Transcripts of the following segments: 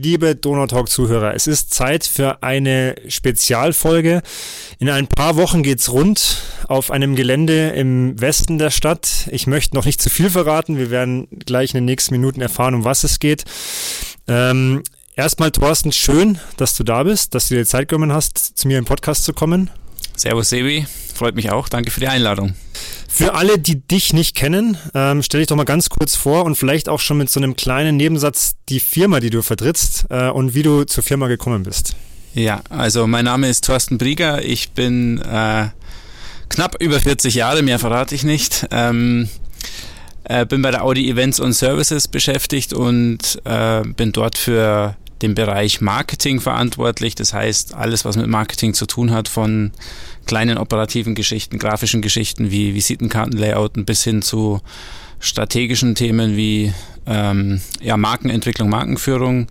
liebe Donautalk-Zuhörer, es ist Zeit für eine Spezialfolge. In ein paar Wochen geht's rund auf einem Gelände im Westen der Stadt. Ich möchte noch nicht zu viel verraten. Wir werden gleich in den nächsten Minuten erfahren, um was es geht. Ähm, erstmal, Thorsten, schön, dass du da bist, dass du dir Zeit genommen hast, zu mir im Podcast zu kommen. Servus, Sebi. Freut mich auch. Danke für die Einladung. Für alle, die dich nicht kennen, ähm, stell dich doch mal ganz kurz vor und vielleicht auch schon mit so einem kleinen Nebensatz die Firma, die du vertrittst äh, und wie du zur Firma gekommen bist. Ja, also mein Name ist Thorsten Brieger. Ich bin äh, knapp über 40 Jahre, mehr verrate ich nicht. Ähm, äh, bin bei der Audi Events und Services beschäftigt und äh, bin dort für den Bereich Marketing verantwortlich. Das heißt, alles, was mit Marketing zu tun hat, von kleinen operativen Geschichten, grafischen Geschichten wie Visitenkartenlayouten bis hin zu strategischen Themen wie ähm, ja, Markenentwicklung, Markenführung.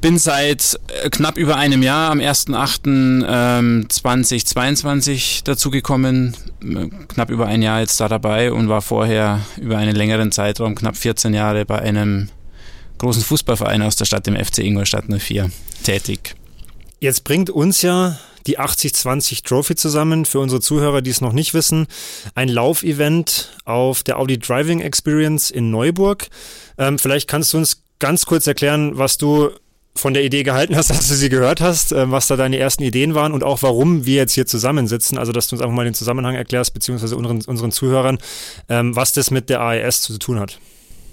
Bin seit äh, knapp über einem Jahr am 1.8.2022 ähm, dazugekommen, knapp über ein Jahr jetzt da dabei und war vorher über einen längeren Zeitraum, knapp 14 Jahre, bei einem großen Fußballverein aus der Stadt, dem FC Ingolstadt 04, tätig. Jetzt bringt uns ja die 8020 Trophy zusammen. Für unsere Zuhörer, die es noch nicht wissen, ein Laufevent auf der Audi Driving Experience in Neuburg. Ähm, vielleicht kannst du uns ganz kurz erklären, was du von der Idee gehalten hast, dass du sie gehört hast, äh, was da deine ersten Ideen waren und auch warum wir jetzt hier zusammensitzen. Also, dass du uns einfach mal den Zusammenhang erklärst, beziehungsweise unseren, unseren Zuhörern, ähm, was das mit der AES zu tun hat.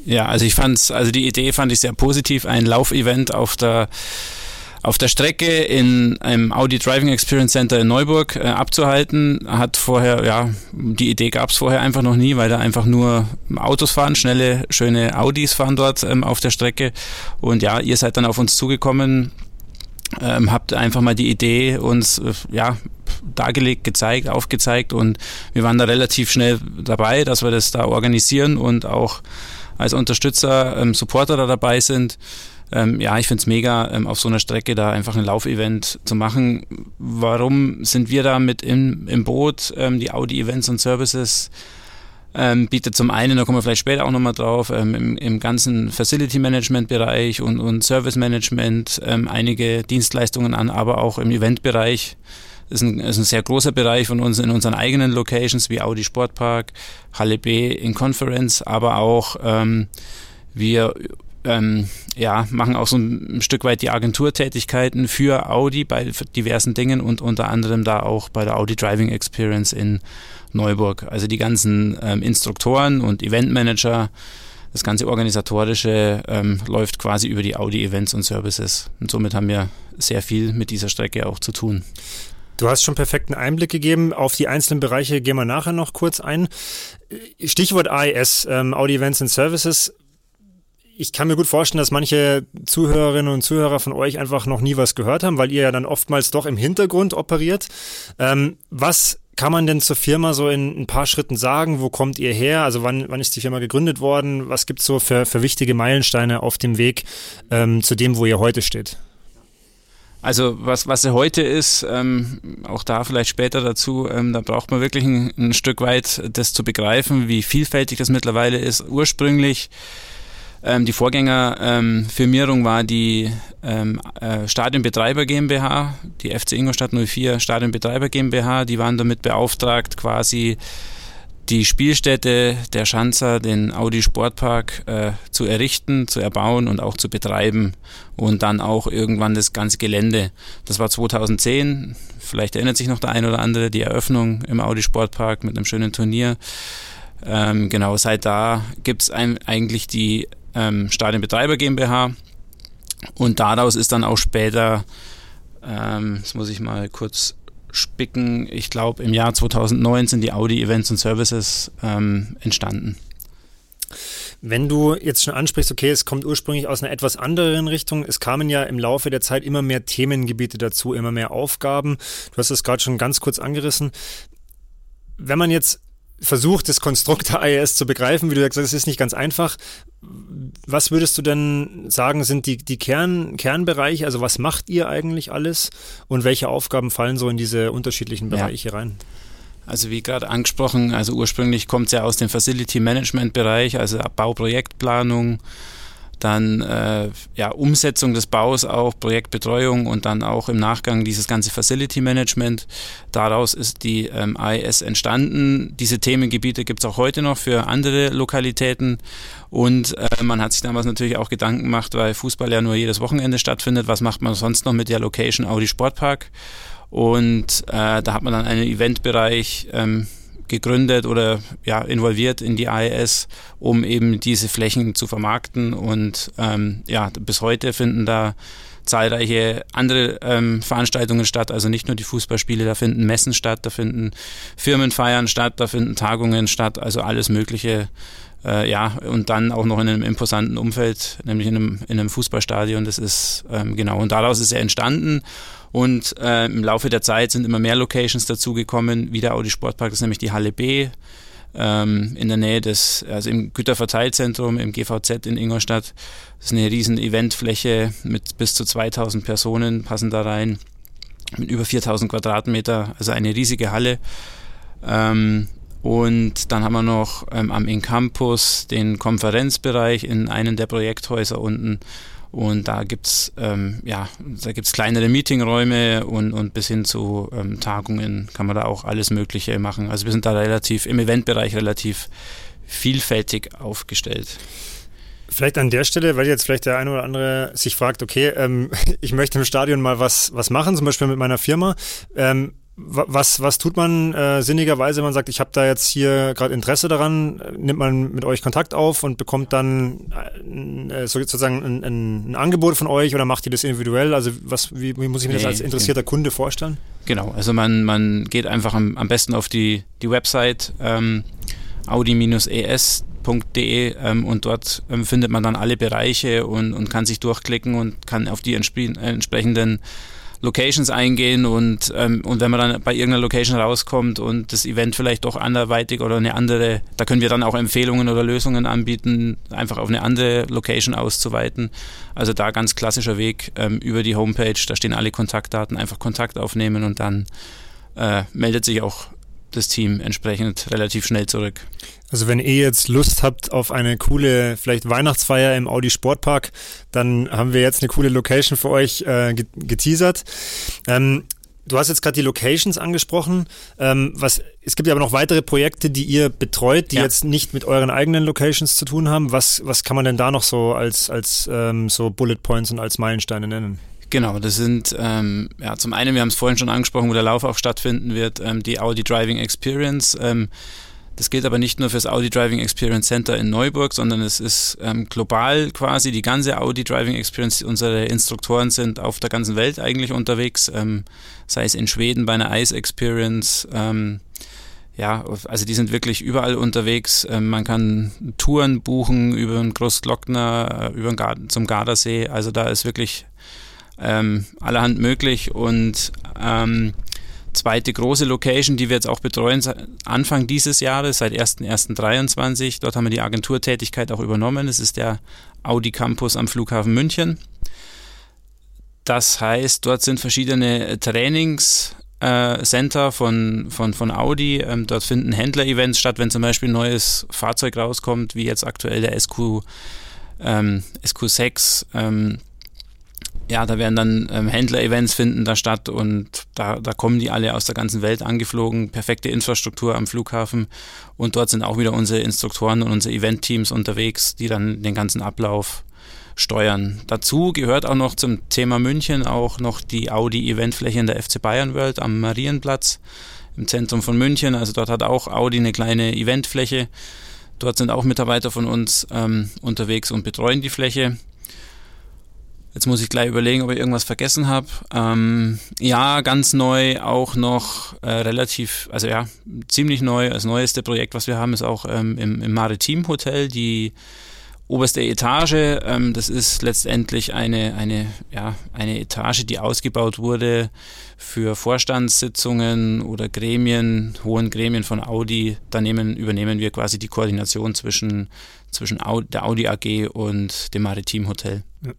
Ja, also ich fand's, also die Idee fand ich sehr positiv, ein Laufevent auf der auf der Strecke in einem Audi Driving Experience Center in Neuburg äh, abzuhalten. Hat vorher, ja, die Idee gab es vorher einfach noch nie, weil da einfach nur Autos fahren, schnelle, schöne Audis fahren dort ähm, auf der Strecke. Und ja, ihr seid dann auf uns zugekommen, ähm, habt einfach mal die Idee uns, äh, ja, dargelegt, gezeigt, aufgezeigt und wir waren da relativ schnell dabei, dass wir das da organisieren und auch als Unterstützer, ähm, Supporter da dabei sind ähm, ja, ich finde es mega, ähm, auf so einer Strecke da einfach ein Laufevent zu machen. Warum sind wir da mit im, im Boot? Ähm, die Audi Events und Services ähm, bietet zum einen, da kommen wir vielleicht später auch nochmal drauf, ähm, im, im ganzen Facility Management Bereich und, und Service Management ähm, einige Dienstleistungen an, aber auch im Eventbereich. Ist ein, ist ein sehr großer Bereich von uns in unseren eigenen Locations wie Audi Sportpark, Halle B in Conference, aber auch ähm, wir ähm, ja, machen auch so ein Stück weit die Agenturtätigkeiten für Audi bei diversen Dingen und unter anderem da auch bei der Audi Driving Experience in Neuburg. Also die ganzen ähm, Instruktoren und Eventmanager, das ganze organisatorische ähm, läuft quasi über die Audi Events und Services. Und somit haben wir sehr viel mit dieser Strecke auch zu tun. Du hast schon perfekten Einblick gegeben. Auf die einzelnen Bereiche gehen wir nachher noch kurz ein. Stichwort AES, ähm, Audi Events and Services ich kann mir gut vorstellen, dass manche Zuhörerinnen und Zuhörer von euch einfach noch nie was gehört haben, weil ihr ja dann oftmals doch im Hintergrund operiert. Ähm, was kann man denn zur Firma so in ein paar Schritten sagen? Wo kommt ihr her? Also wann, wann ist die Firma gegründet worden? Was gibt es so für, für wichtige Meilensteine auf dem Weg ähm, zu dem, wo ihr heute steht? Also was, was er heute ist, ähm, auch da vielleicht später dazu, ähm, da braucht man wirklich ein, ein Stück weit das zu begreifen, wie vielfältig das mittlerweile ist. Ursprünglich ähm, die Vorgängerfirmierung ähm, war die ähm, äh, Stadionbetreiber GmbH, die FC Ingolstadt 04 Stadionbetreiber GmbH. Die waren damit beauftragt, quasi die Spielstätte der Schanzer, den Audi Sportpark, äh, zu errichten, zu erbauen und auch zu betreiben und dann auch irgendwann das ganze Gelände. Das war 2010, vielleicht erinnert sich noch der ein oder andere, die Eröffnung im Audi Sportpark mit einem schönen Turnier. Ähm, genau, seit da gibt es eigentlich die ähm, Stadionbetreiber GmbH. Und daraus ist dann auch später, ähm, das muss ich mal kurz spicken, ich glaube im Jahr 2009 sind die Audi Events und Services ähm, entstanden. Wenn du jetzt schon ansprichst, okay, es kommt ursprünglich aus einer etwas anderen Richtung, es kamen ja im Laufe der Zeit immer mehr Themengebiete dazu, immer mehr Aufgaben. Du hast es gerade schon ganz kurz angerissen. Wenn man jetzt versucht, das Konstrukt der IAS zu begreifen, wie du gesagt hast, es ist nicht ganz einfach. Was würdest du denn sagen, sind die, die Kern, Kernbereiche? Also was macht ihr eigentlich alles und welche Aufgaben fallen so in diese unterschiedlichen Bereiche ja. rein? Also wie gerade angesprochen, also ursprünglich kommt es ja aus dem Facility Management Bereich, also Bauprojektplanung, dann äh, ja, Umsetzung des Baus auch, Projektbetreuung und dann auch im Nachgang dieses ganze Facility Management. Daraus ist die ähm, AES entstanden. Diese Themengebiete gibt es auch heute noch für andere Lokalitäten und äh, man hat sich damals natürlich auch Gedanken gemacht, weil Fußball ja nur jedes Wochenende stattfindet, was macht man sonst noch mit der Location Audi Sportpark? Und äh, da hat man dann einen Eventbereich ähm, gegründet oder ja, involviert in die AES, um eben diese Flächen zu vermarkten. Und ähm, ja, bis heute finden da zahlreiche andere ähm, Veranstaltungen statt, also nicht nur die Fußballspiele, da finden Messen statt, da finden Firmenfeiern statt, da finden Tagungen statt, also alles Mögliche. Äh, ja, und dann auch noch in einem imposanten Umfeld, nämlich in einem, in einem Fußballstadion. Das ist ähm, genau, und daraus ist er entstanden. Und äh, im Laufe der Zeit sind immer mehr Locations dazugekommen, wie der Audi Sportpark, das ist nämlich die Halle B ähm, in der Nähe des, also im Güterverteilzentrum, im GVZ in Ingolstadt. Das ist eine riesen Eventfläche mit bis zu 2000 Personen passen da rein, mit über 4000 Quadratmeter, also eine riesige Halle. Ähm, und dann haben wir noch ähm, am In-Campus den Konferenzbereich in einem der Projekthäuser unten und da gibt's ähm, ja, da gibt's kleinere Meetingräume und, und bis hin zu ähm, Tagungen kann man da auch alles Mögliche machen. Also wir sind da relativ im Eventbereich relativ vielfältig aufgestellt. Vielleicht an der Stelle, weil jetzt vielleicht der eine oder andere sich fragt, okay, ähm, ich möchte im Stadion mal was, was machen, zum Beispiel mit meiner Firma. Ähm, was, was tut man äh, sinnigerweise, man sagt, ich habe da jetzt hier gerade Interesse daran, nimmt man mit euch Kontakt auf und bekommt dann äh, sozusagen ein, ein, Angebot von euch oder macht ihr das individuell? Also was, wie, wie muss ich mir nee, das als interessierter Kunde vorstellen? Genau, also man, man geht einfach am, am besten auf die, die Website ähm, audi-es.de ähm, und dort ähm, findet man dann alle Bereiche und, und kann sich durchklicken und kann auf die entspre entsprechenden Locations eingehen und, ähm, und wenn man dann bei irgendeiner Location rauskommt und das Event vielleicht doch anderweitig oder eine andere, da können wir dann auch Empfehlungen oder Lösungen anbieten, einfach auf eine andere Location auszuweiten. Also da ganz klassischer Weg ähm, über die Homepage, da stehen alle Kontaktdaten, einfach Kontakt aufnehmen und dann äh, meldet sich auch das Team entsprechend relativ schnell zurück. Also wenn ihr jetzt Lust habt auf eine coole, vielleicht Weihnachtsfeier im Audi Sportpark, dann haben wir jetzt eine coole Location für euch äh, geteasert. Ähm, du hast jetzt gerade die Locations angesprochen. Ähm, was, es gibt ja aber noch weitere Projekte, die ihr betreut, die ja. jetzt nicht mit euren eigenen Locations zu tun haben. Was, was kann man denn da noch so als, als ähm, so Bullet Points und als Meilensteine nennen? Genau, das sind ähm, ja zum einen, wir haben es vorhin schon angesprochen, wo der Lauf auch stattfinden wird, ähm, die Audi Driving Experience. Ähm, das gilt aber nicht nur für das Audi Driving Experience Center in Neuburg, sondern es ist ähm, global quasi die ganze Audi Driving Experience. Unsere Instruktoren sind auf der ganzen Welt eigentlich unterwegs, ähm, sei es in Schweden bei einer Ice Experience. Ähm, ja, also die sind wirklich überall unterwegs. Ähm, man kann Touren buchen über den Großglockner, äh, über den Garten, zum Gardasee. Also da ist wirklich ähm, allerhand möglich und ähm, zweite große Location, die wir jetzt auch betreuen, Anfang dieses Jahres, seit 1.1.23. Dort haben wir die Agenturtätigkeit auch übernommen. Das ist der Audi Campus am Flughafen München. Das heißt, dort sind verschiedene äh, Center von, von, von Audi. Ähm, dort finden Händler-Events statt, wenn zum Beispiel ein neues Fahrzeug rauskommt, wie jetzt aktuell der SQ, ähm, SQ6. Ähm, ja, da werden dann ähm, Händler-Events finden da statt und da, da kommen die alle aus der ganzen Welt angeflogen. Perfekte Infrastruktur am Flughafen und dort sind auch wieder unsere Instruktoren und unsere Event-Teams unterwegs, die dann den ganzen Ablauf steuern. Dazu gehört auch noch zum Thema München auch noch die Audi-Eventfläche in der FC Bayern World am Marienplatz im Zentrum von München. Also dort hat auch Audi eine kleine Eventfläche. Dort sind auch Mitarbeiter von uns ähm, unterwegs und betreuen die Fläche. Jetzt muss ich gleich überlegen, ob ich irgendwas vergessen habe. Ähm, ja, ganz neu, auch noch äh, relativ, also ja, ziemlich neu. Das neueste Projekt, was wir haben, ist auch ähm, im, im Maritim Hotel, die oberste Etage. Ähm, das ist letztendlich eine, eine, ja, eine Etage, die ausgebaut wurde für Vorstandssitzungen oder Gremien, hohen Gremien von Audi. Da nehmen, übernehmen wir quasi die Koordination zwischen, zwischen der Audi AG und dem Maritim Hotel. Ja.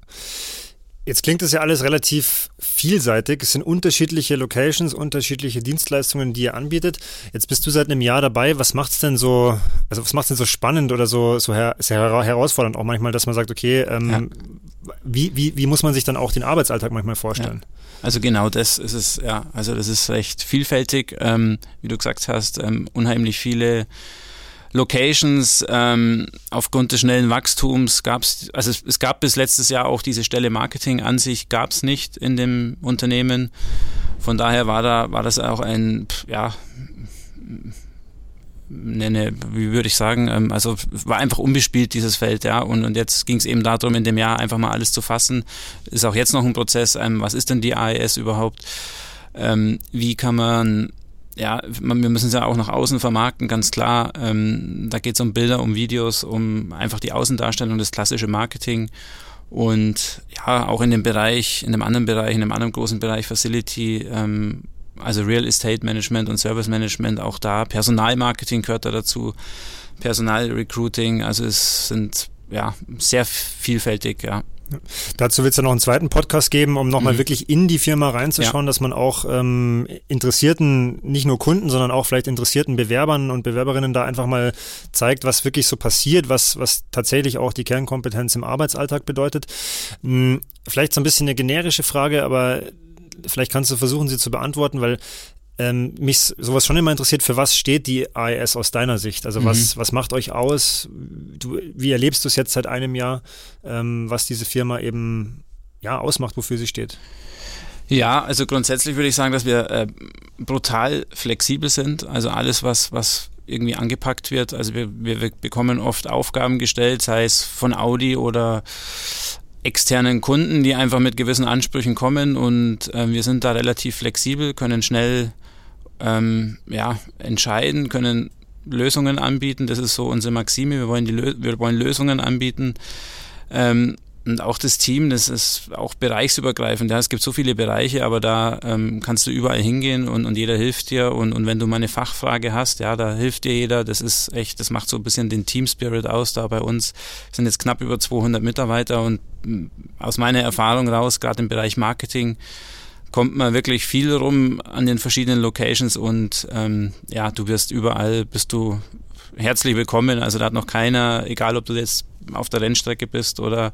Jetzt klingt das ja alles relativ vielseitig. Es sind unterschiedliche Locations, unterschiedliche Dienstleistungen, die ihr anbietet. Jetzt bist du seit einem Jahr dabei. Was macht's denn so, also was macht's denn so spannend oder so, so her sehr herausfordernd auch manchmal, dass man sagt, okay, ähm, ja. wie, wie, wie muss man sich dann auch den Arbeitsalltag manchmal vorstellen? Ja. Also genau das ist es, ja. Also das ist recht vielfältig, ähm, wie du gesagt hast, ähm, unheimlich viele Locations. Ähm, aufgrund des schnellen Wachstums gab es, also es, es, gab bis letztes Jahr auch diese Stelle Marketing an sich, gab es nicht in dem Unternehmen. Von daher war da, war das auch ein, ja, nenne, wie würde ich sagen, ähm, also war einfach unbespielt dieses Feld, ja. Und, und jetzt ging es eben darum, in dem Jahr einfach mal alles zu fassen. Ist auch jetzt noch ein Prozess, ähm, was ist denn die AES überhaupt? Ähm, wie kann man ja, wir müssen es ja auch nach außen vermarkten, ganz klar. Ähm, da geht es um Bilder, um Videos, um einfach die Außendarstellung, das klassische Marketing. Und ja, auch in dem Bereich, in einem anderen Bereich, in einem anderen großen Bereich Facility, ähm, also Real Estate Management und Service Management, auch da Personalmarketing gehört da dazu, Personalrecruiting, also es sind ja sehr vielfältig, ja. Dazu wird es ja noch einen zweiten Podcast geben, um nochmal mhm. wirklich in die Firma reinzuschauen, ja. dass man auch ähm, interessierten, nicht nur Kunden, sondern auch vielleicht interessierten Bewerbern und Bewerberinnen da einfach mal zeigt, was wirklich so passiert, was, was tatsächlich auch die Kernkompetenz im Arbeitsalltag bedeutet. Hm, vielleicht so ein bisschen eine generische Frage, aber vielleicht kannst du versuchen, sie zu beantworten, weil ähm, mich sowas schon immer interessiert, für was steht die AES aus deiner Sicht? Also mhm. was, was macht euch aus? Du, wie erlebst du es jetzt seit einem Jahr, ähm, was diese Firma eben ja, ausmacht, wofür sie steht? Ja, also grundsätzlich würde ich sagen, dass wir äh, brutal flexibel sind. Also alles, was, was irgendwie angepackt wird. Also wir, wir bekommen oft Aufgaben gestellt, sei es von Audi oder externen Kunden, die einfach mit gewissen Ansprüchen kommen und äh, wir sind da relativ flexibel, können schnell ähm, ja, entscheiden, können Lösungen anbieten. Das ist so unsere Maxime. Wir wollen, die wir wollen Lösungen anbieten. Ähm, und auch das Team, das ist auch bereichsübergreifend. Ja, es gibt so viele Bereiche, aber da ähm, kannst du überall hingehen und, und jeder hilft dir. Und, und wenn du mal eine Fachfrage hast, ja, da hilft dir jeder. Das ist echt, das macht so ein bisschen den Team Spirit aus da bei uns. Sind jetzt knapp über 200 Mitarbeiter und aus meiner Erfahrung raus, gerade im Bereich Marketing, kommt man wirklich viel rum an den verschiedenen Locations und ähm, ja, du wirst überall, bist du herzlich willkommen. Also da hat noch keiner, egal ob du jetzt auf der Rennstrecke bist oder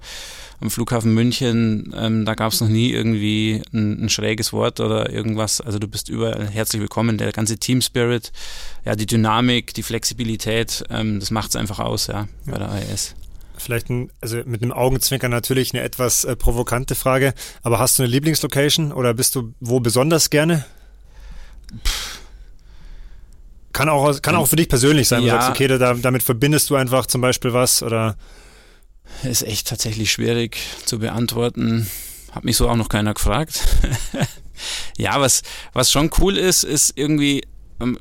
am Flughafen München, ähm, da gab es noch nie irgendwie ein, ein, schräges Wort oder irgendwas. Also du bist überall herzlich willkommen. Der ganze Team Spirit, ja, die Dynamik, die Flexibilität, ähm, das macht es einfach aus, ja, bei der AES. Vielleicht ein, also mit einem Augenzwinkern natürlich eine etwas äh, provokante Frage, aber hast du eine Lieblingslocation oder bist du wo besonders gerne? Kann auch, kann auch für dich persönlich sein, ja. du sagst, okay, da, damit verbindest du einfach zum Beispiel was oder? Ist echt tatsächlich schwierig zu beantworten. Hat mich so auch noch keiner gefragt. ja, was, was schon cool ist, ist irgendwie, ähm,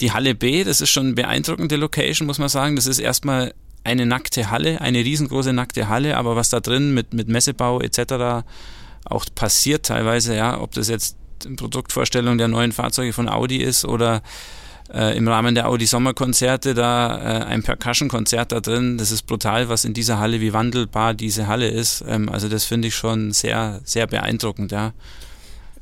die Halle B, das ist schon eine beeindruckende Location, muss man sagen. Das ist erstmal eine nackte Halle, eine riesengroße nackte Halle, aber was da drin mit, mit Messebau etc. auch passiert teilweise, ja, ob das jetzt Produktvorstellung der neuen Fahrzeuge von Audi ist oder äh, im Rahmen der Audi Sommerkonzerte da äh, ein Percussion-Konzert da drin. Das ist brutal, was in dieser Halle, wie wandelbar diese Halle ist. Ähm, also das finde ich schon sehr, sehr beeindruckend, ja.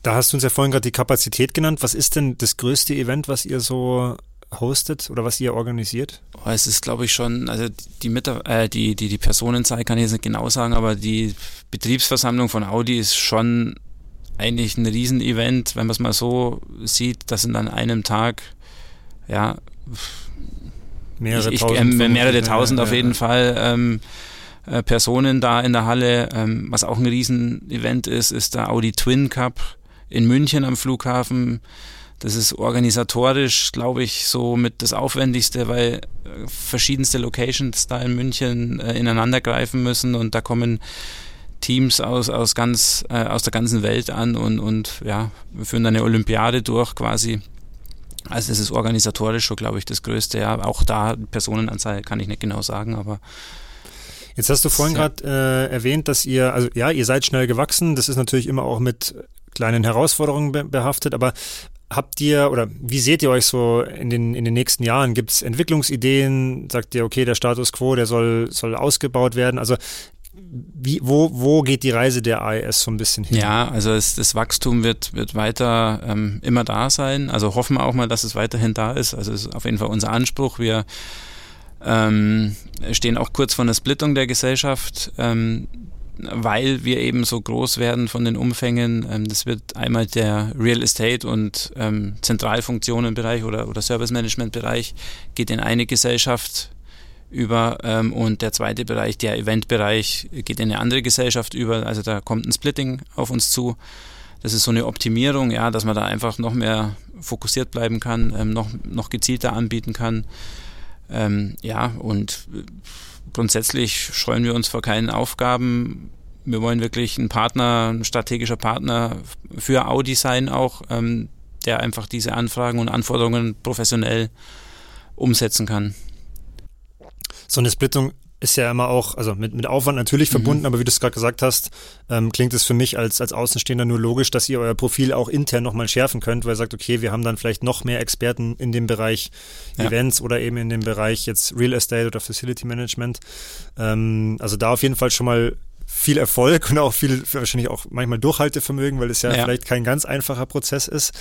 Da hast du uns ja vorhin gerade die Kapazität genannt. Was ist denn das größte Event, was ihr so hostet oder was ihr organisiert? Oh, es ist, glaube ich, schon, also die, Mitar äh, die, die, die Personenzahl kann ich jetzt nicht genau sagen, aber die Betriebsversammlung von Audi ist schon eigentlich ein Riesenevent, wenn man es mal so sieht, dass in an einem Tag, ja, mehrere ich, ich, tausend, äh, mehrere tausend ja, auf jeden ja. Fall ähm, äh, Personen da in der Halle. Ähm, was auch ein Riesenevent ist, ist der Audi Twin Cup in München am Flughafen. Das ist organisatorisch, glaube ich, so mit das Aufwendigste, weil äh, verschiedenste Locations da in München äh, ineinander greifen müssen und da kommen Teams aus, aus, ganz, äh, aus der ganzen Welt an und, und ja, wir führen eine Olympiade durch quasi. Also es ist organisatorisch schon, glaube ich, das Größte. Ja, auch da Personenanzahl kann ich nicht genau sagen, aber Jetzt hast du vorhin gerade äh, erwähnt, dass ihr, also ja, ihr seid schnell gewachsen. Das ist natürlich immer auch mit kleinen Herausforderungen behaftet, aber habt ihr oder wie seht ihr euch so in den, in den nächsten Jahren? Gibt es Entwicklungsideen? Sagt ihr, okay, der Status quo, der soll, soll ausgebaut werden? Also wie, wo, wo geht die Reise der AES so ein bisschen hin? Ja, also es, das Wachstum wird, wird weiter ähm, immer da sein. Also hoffen wir auch mal, dass es weiterhin da ist. Also es ist auf jeden Fall unser Anspruch. Wir ähm, stehen auch kurz vor einer Splittung der Gesellschaft, ähm, weil wir eben so groß werden von den Umfängen. Ähm, das wird einmal der Real Estate und ähm, Zentralfunktionenbereich oder, oder Service Management Bereich geht in eine Gesellschaft über ähm, und der zweite Bereich, der Eventbereich, geht in eine andere Gesellschaft über. Also da kommt ein Splitting auf uns zu. Das ist so eine Optimierung, ja, dass man da einfach noch mehr fokussiert bleiben kann, ähm, noch, noch gezielter anbieten kann. Ähm, ja, und grundsätzlich scheuen wir uns vor keinen Aufgaben. Wir wollen wirklich ein Partner, ein strategischer Partner für Audi sein auch, ähm, der einfach diese Anfragen und Anforderungen professionell umsetzen kann so eine Splittung ist ja immer auch, also mit, mit Aufwand natürlich mhm. verbunden, aber wie du es gerade gesagt hast, ähm, klingt es für mich als, als Außenstehender nur logisch, dass ihr euer Profil auch intern nochmal schärfen könnt, weil ihr sagt, okay, wir haben dann vielleicht noch mehr Experten in dem Bereich ja. Events oder eben in dem Bereich jetzt Real Estate oder Facility Management. Ähm, also da auf jeden Fall schon mal viel Erfolg und auch viel, wahrscheinlich auch manchmal Durchhaltevermögen, weil es ja, ja. vielleicht kein ganz einfacher Prozess ist.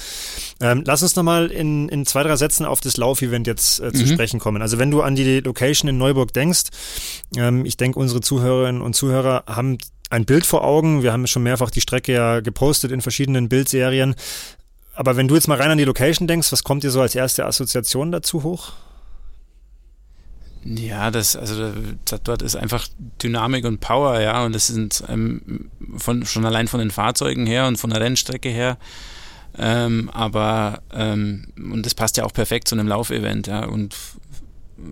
Ähm, lass uns nochmal in, in zwei, drei Sätzen auf das Laufevent jetzt äh, zu mhm. sprechen kommen. Also wenn du an die Location in Neuburg denkst, ähm, ich denke, unsere Zuhörerinnen und Zuhörer haben ein Bild vor Augen. Wir haben schon mehrfach die Strecke ja gepostet in verschiedenen Bildserien. Aber wenn du jetzt mal rein an die Location denkst, was kommt dir so als erste Assoziation dazu hoch? Ja, das, also das, dort ist einfach Dynamik und Power, ja, und das sind ähm, von, schon allein von den Fahrzeugen her und von der Rennstrecke her. Ähm, aber ähm, und das passt ja auch perfekt zu einem Laufevent, ja. Und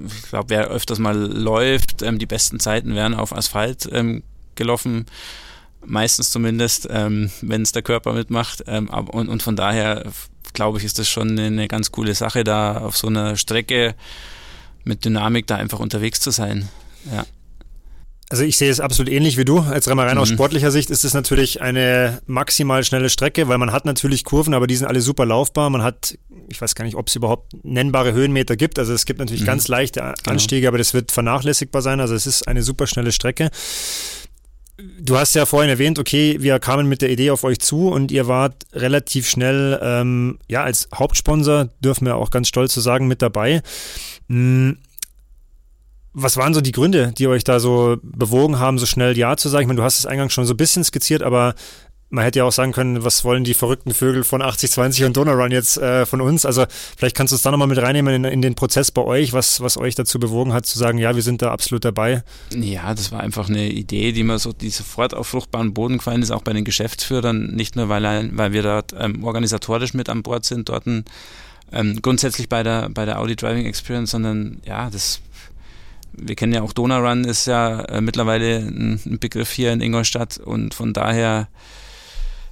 ich glaube, wer öfters mal läuft, ähm, die besten Zeiten werden auf Asphalt ähm, gelaufen, meistens zumindest, ähm, wenn es der Körper mitmacht. Ähm, und, und von daher glaube ich, ist das schon eine ganz coole Sache, da auf so einer Strecke mit Dynamik da einfach unterwegs zu sein. Ja. Also ich sehe es absolut ähnlich wie du. Als Remarein mhm. aus sportlicher Sicht ist es natürlich eine maximal schnelle Strecke, weil man hat natürlich Kurven, aber die sind alle super laufbar. Man hat, ich weiß gar nicht, ob es überhaupt nennbare Höhenmeter gibt. Also es gibt natürlich mhm. ganz leichte genau. Anstiege, genau. aber das wird vernachlässigbar sein. Also es ist eine super schnelle Strecke. Du hast ja vorhin erwähnt, okay, wir kamen mit der Idee auf euch zu und ihr wart relativ schnell, ähm, ja, als Hauptsponsor, dürfen wir auch ganz stolz zu sagen, mit dabei. Hm, was waren so die Gründe, die euch da so bewogen haben, so schnell Ja zu sagen? Ich meine, du hast es eingangs schon so ein bisschen skizziert, aber man hätte ja auch sagen können, was wollen die verrückten Vögel von 80-20 und Donau jetzt äh, von uns? Also vielleicht kannst du es da nochmal mit reinnehmen in, in, den Prozess bei euch, was, was euch dazu bewogen hat, zu sagen, ja, wir sind da absolut dabei. Ja, das war einfach eine Idee, die mir so, die sofort auf fruchtbaren Boden gefallen ist, auch bei den Geschäftsführern, nicht nur, weil, weil wir dort ähm, organisatorisch mit an Bord sind, dort ein ähm, grundsätzlich bei der, bei der Audi Driving Experience, sondern ja, das, wir kennen ja auch Donau Run ist ja äh, mittlerweile ein, ein, Begriff hier in Ingolstadt und von daher,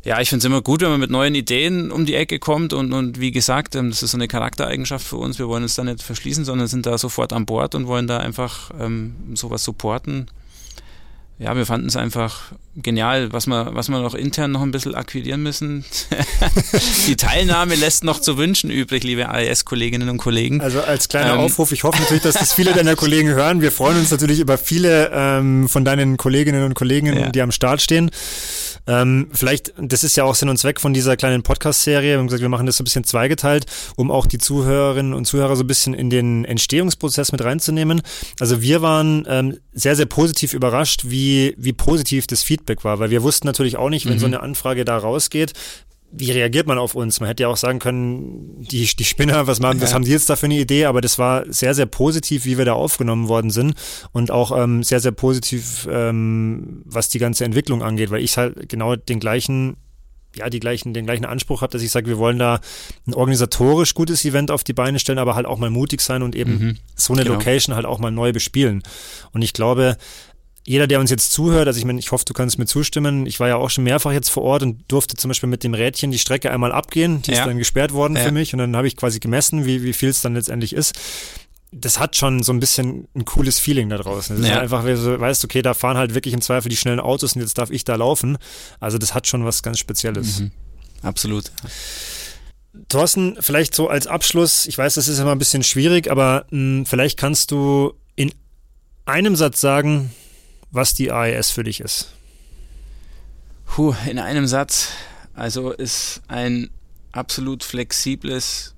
ja, ich finde es immer gut, wenn man mit neuen Ideen um die Ecke kommt und, und wie gesagt, ähm, das ist so eine Charaktereigenschaft für uns. Wir wollen uns da nicht verschließen, sondern sind da sofort an Bord und wollen da einfach ähm, sowas supporten ja, wir fanden es einfach genial, was wir, was wir noch intern noch ein bisschen akquirieren müssen. die Teilnahme lässt noch zu wünschen übrig, liebe AES-Kolleginnen und Kollegen. Also als kleiner ähm, Aufruf, ich hoffe natürlich, dass das viele deiner Kollegen hören. Wir freuen uns natürlich über viele ähm, von deinen Kolleginnen und Kollegen, ja. die am Start stehen. Ähm, vielleicht, das ist ja auch Sinn und Zweck von dieser kleinen Podcast-Serie. Wir haben gesagt, wir machen das so ein bisschen zweigeteilt, um auch die Zuhörerinnen und Zuhörer so ein bisschen in den Entstehungsprozess mit reinzunehmen. Also wir waren ähm, sehr, sehr positiv überrascht, wie, wie positiv das Feedback war, weil wir wussten natürlich auch nicht, wenn mhm. so eine Anfrage da rausgeht, wie reagiert man auf uns? Man hätte ja auch sagen können, die, die Spinner, was, machen, was haben die jetzt da für eine Idee? Aber das war sehr, sehr positiv, wie wir da aufgenommen worden sind und auch ähm, sehr, sehr positiv, ähm, was die ganze Entwicklung angeht, weil ich halt genau den gleichen ja, die gleichen, den gleichen Anspruch habe, dass ich sage, wir wollen da ein organisatorisch gutes Event auf die Beine stellen, aber halt auch mal mutig sein und eben mhm, so eine genau. Location halt auch mal neu bespielen. Und ich glaube, jeder, der uns jetzt zuhört, also ich meine, ich hoffe, du kannst mir zustimmen. Ich war ja auch schon mehrfach jetzt vor Ort und durfte zum Beispiel mit dem Rädchen die Strecke einmal abgehen. Die ja. ist dann gesperrt worden ja. für mich und dann habe ich quasi gemessen, wie, wie viel es dann letztendlich ist. Das hat schon so ein bisschen ein cooles Feeling da draußen. Das ja. ist einfach, wie du weißt, okay, da fahren halt wirklich im Zweifel die schnellen Autos und jetzt darf ich da laufen. Also das hat schon was ganz Spezielles. Mhm. Absolut. Thorsten, vielleicht so als Abschluss, ich weiß, das ist immer ein bisschen schwierig, aber mh, hm, vielleicht kannst du in einem Satz sagen, was die AES für dich ist? Puh, in einem Satz. Also ist ein absolut flexibles,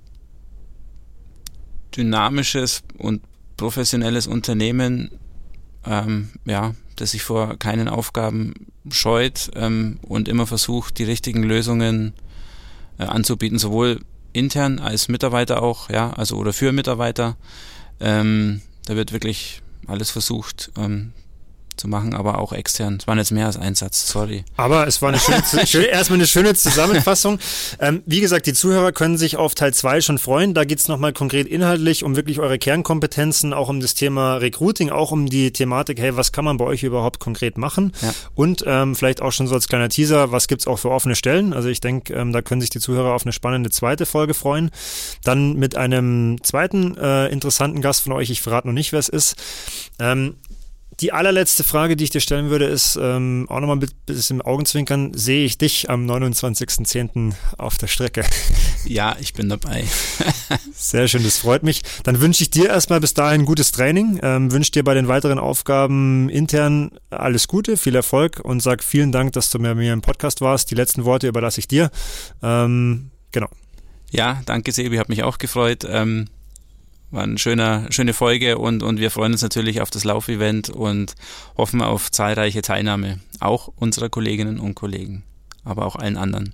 dynamisches und professionelles Unternehmen, ähm, ja, das sich vor keinen Aufgaben scheut ähm, und immer versucht, die richtigen Lösungen äh, anzubieten, sowohl intern als Mitarbeiter auch, ja, also oder für Mitarbeiter. Ähm, da wird wirklich alles versucht, ähm, zu machen, aber auch extern. Es waren jetzt mehr als ein Satz, sorry. Aber es war eine schöne, schön, erstmal eine schöne Zusammenfassung. Ähm, wie gesagt, die Zuhörer können sich auf Teil 2 schon freuen. Da geht es nochmal konkret inhaltlich um wirklich eure Kernkompetenzen, auch um das Thema Recruiting, auch um die Thematik, hey, was kann man bei euch überhaupt konkret machen? Ja. Und ähm, vielleicht auch schon so als kleiner Teaser, was gibt's auch für offene Stellen? Also ich denke, ähm, da können sich die Zuhörer auf eine spannende zweite Folge freuen. Dann mit einem zweiten äh, interessanten Gast von euch, ich verrate noch nicht, wer es ist. Ähm, die allerletzte Frage, die ich dir stellen würde, ist ähm, auch nochmal ein bisschen im Augenzwinkern. Sehe ich dich am 29.10. auf der Strecke? Ja, ich bin dabei. Sehr schön, das freut mich. Dann wünsche ich dir erstmal bis dahin gutes Training, ähm, wünsche dir bei den weiteren Aufgaben intern alles Gute, viel Erfolg und sag vielen Dank, dass du bei mir im Podcast warst. Die letzten Worte überlasse ich dir. Ähm, genau. Ja, danke Sebi, hat mich auch gefreut. Ähm war eine schöne, schöne Folge und, und wir freuen uns natürlich auf das Laufevent und hoffen auf zahlreiche Teilnahme, auch unserer Kolleginnen und Kollegen, aber auch allen anderen.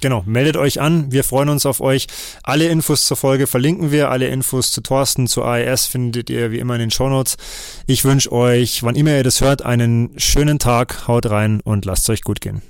Genau, meldet euch an, wir freuen uns auf euch. Alle Infos zur Folge verlinken wir, alle Infos zu Thorsten, zu AES findet ihr wie immer in den Shownotes. Ich wünsche euch, wann immer ihr das hört, einen schönen Tag, haut rein und lasst es euch gut gehen.